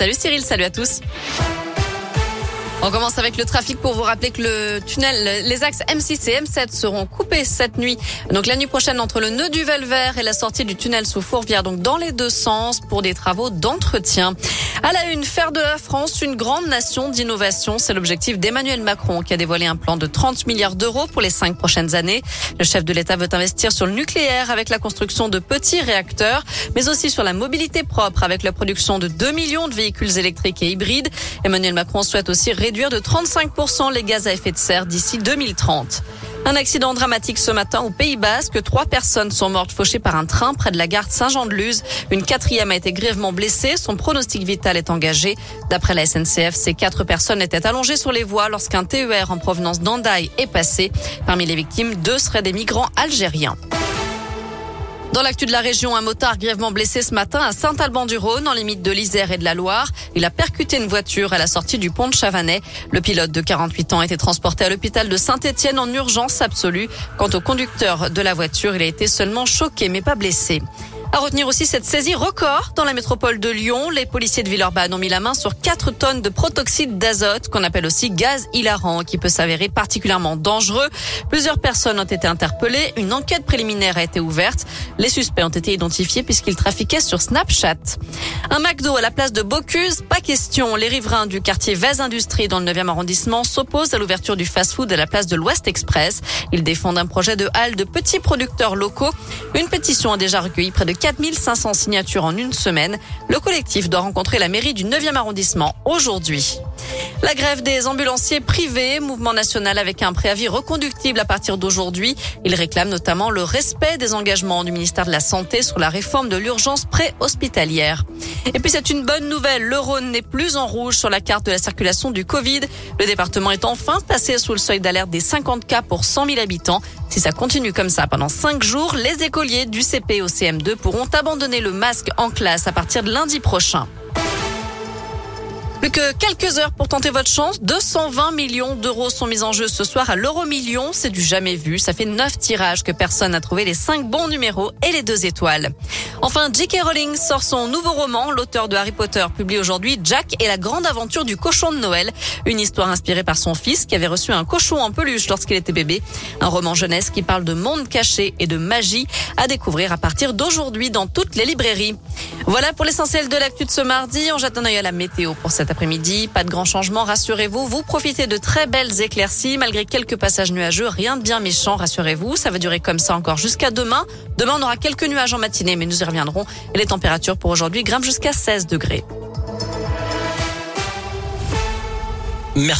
Salut Cyril, salut à tous. On commence avec le trafic pour vous rappeler que le tunnel, les axes M6 et M7 seront coupés cette nuit. Donc la nuit prochaine entre le nœud du Velver et la sortie du tunnel sous Fourvière, donc dans les deux sens pour des travaux d'entretien. À la une, faire de la France une grande nation d'innovation, c'est l'objectif d'Emmanuel Macron qui a dévoilé un plan de 30 milliards d'euros pour les cinq prochaines années. Le chef de l'État veut investir sur le nucléaire avec la construction de petits réacteurs, mais aussi sur la mobilité propre avec la production de 2 millions de véhicules électriques et hybrides. Emmanuel Macron souhaite aussi réduire de 35% les gaz à effet de serre d'ici 2030. Un accident dramatique ce matin au Pays Basque. Trois personnes sont mortes fauchées par un train près de la gare Saint-Jean-de-Luz. Une quatrième a été grièvement blessée. Son pronostic vital est engagé. D'après la SNCF, ces quatre personnes étaient allongées sur les voies lorsqu'un TER en provenance d'Andaï est passé. Parmi les victimes, deux seraient des migrants algériens. Dans l'actu de la région, un motard grièvement blessé ce matin à Saint-Alban-du-Rhône, en limite de l'Isère et de la Loire. Il a percuté une voiture à la sortie du pont de Chavanais. Le pilote de 48 ans a été transporté à l'hôpital de Saint-Étienne en urgence absolue. Quant au conducteur de la voiture, il a été seulement choqué mais pas blessé. À retenir aussi cette saisie record dans la métropole de Lyon. Les policiers de Villeurbanne ont mis la main sur 4 tonnes de protoxyde d'azote, qu'on appelle aussi gaz hilarant, qui peut s'avérer particulièrement dangereux. Plusieurs personnes ont été interpellées. Une enquête préliminaire a été ouverte. Les suspects ont été identifiés puisqu'ils trafiquaient sur Snapchat. Un McDo à la place de Bocuse, pas question. Les riverains du quartier Vase Industrie dans le 9e arrondissement s'opposent à l'ouverture du fast-food à la place de l'Ouest Express. Ils défendent un projet de halle de petits producteurs locaux. Une pétition a déjà recueilli près de 4500 signatures en une semaine. Le collectif doit rencontrer la mairie du 9e arrondissement aujourd'hui. La grève des ambulanciers privés, mouvement national avec un préavis reconductible à partir d'aujourd'hui. Il réclame notamment le respect des engagements du ministère de la Santé sur la réforme de l'urgence pré-hospitalière. Et puis c'est une bonne nouvelle, le Rhône n'est plus en rouge sur la carte de la circulation du Covid. Le département est enfin passé sous le seuil d'alerte des 50 cas pour 100 000 habitants. Si ça continue comme ça pendant 5 jours, les écoliers du CP au CM2 pourront abandonner le masque en classe à partir de lundi prochain. Plus que quelques heures pour tenter votre chance. 220 millions d'euros sont mis en jeu ce soir à l'euro million. C'est du jamais vu. Ça fait neuf tirages que personne n'a trouvé les cinq bons numéros et les deux étoiles. Enfin, J.K. Rowling sort son nouveau roman. L'auteur de Harry Potter publie aujourd'hui Jack et la grande aventure du cochon de Noël. Une histoire inspirée par son fils qui avait reçu un cochon en peluche lorsqu'il était bébé. Un roman jeunesse qui parle de monde caché et de magie à découvrir à partir d'aujourd'hui dans toutes les librairies. Voilà pour l'essentiel de l'actu de ce mardi. On jette un œil à la météo pour après-midi. Pas de grand changement, rassurez-vous. Vous profitez de très belles éclaircies malgré quelques passages nuageux. Rien de bien méchant, rassurez-vous. Ça va durer comme ça encore jusqu'à demain. Demain, on aura quelques nuages en matinée, mais nous y reviendrons. Et les températures pour aujourd'hui grimpent jusqu'à 16 degrés. Merci.